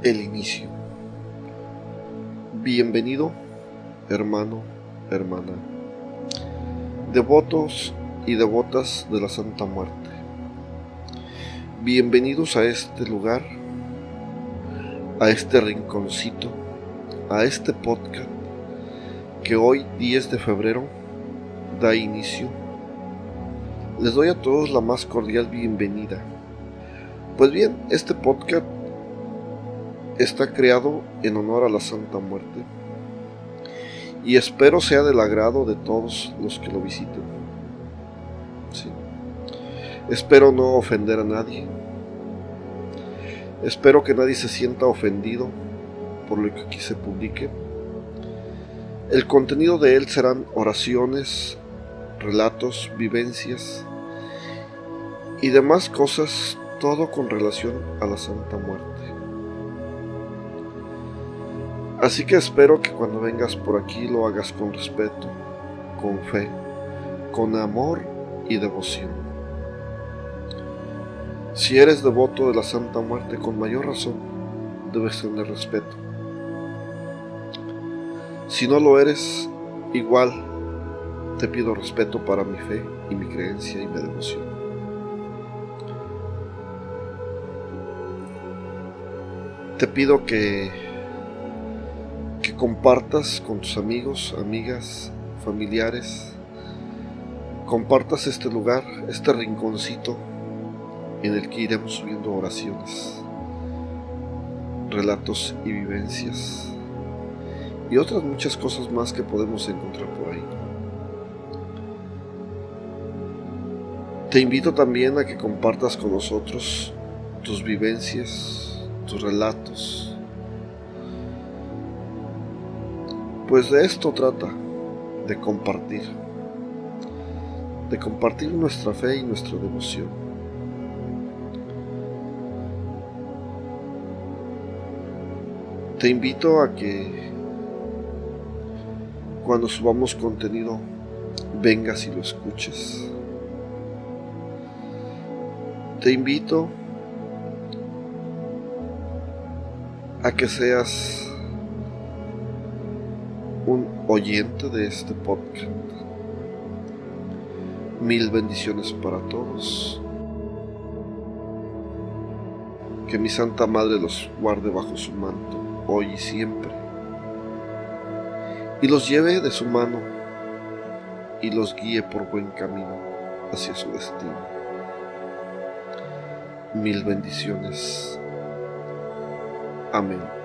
El inicio. Bienvenido, hermano, hermana, devotos y devotas de la Santa Muerte. Bienvenidos a este lugar, a este rinconcito, a este podcast que hoy, 10 de febrero, da inicio. Les doy a todos la más cordial bienvenida. Pues bien, este podcast está creado en honor a la Santa Muerte y espero sea del agrado de todos los que lo visiten. Espero no ofender a nadie. Espero que nadie se sienta ofendido por lo que aquí se publique. El contenido de él serán oraciones, relatos, vivencias y demás cosas, todo con relación a la Santa Muerte. Así que espero que cuando vengas por aquí lo hagas con respeto, con fe, con amor y devoción. Si eres devoto de la Santa Muerte, con mayor razón debes tener respeto. Si no lo eres, igual te pido respeto para mi fe y mi creencia y mi devoción. Te pido que compartas con tus amigos, amigas, familiares, compartas este lugar, este rinconcito en el que iremos subiendo oraciones, relatos y vivencias y otras muchas cosas más que podemos encontrar por ahí. Te invito también a que compartas con nosotros tus vivencias, tus relatos, Pues de esto trata, de compartir, de compartir nuestra fe y nuestra devoción. Te invito a que cuando subamos contenido vengas y lo escuches. Te invito a que seas un oyente de este podcast. Mil bendiciones para todos. Que mi Santa Madre los guarde bajo su manto, hoy y siempre. Y los lleve de su mano y los guíe por buen camino hacia su destino. Mil bendiciones. Amén.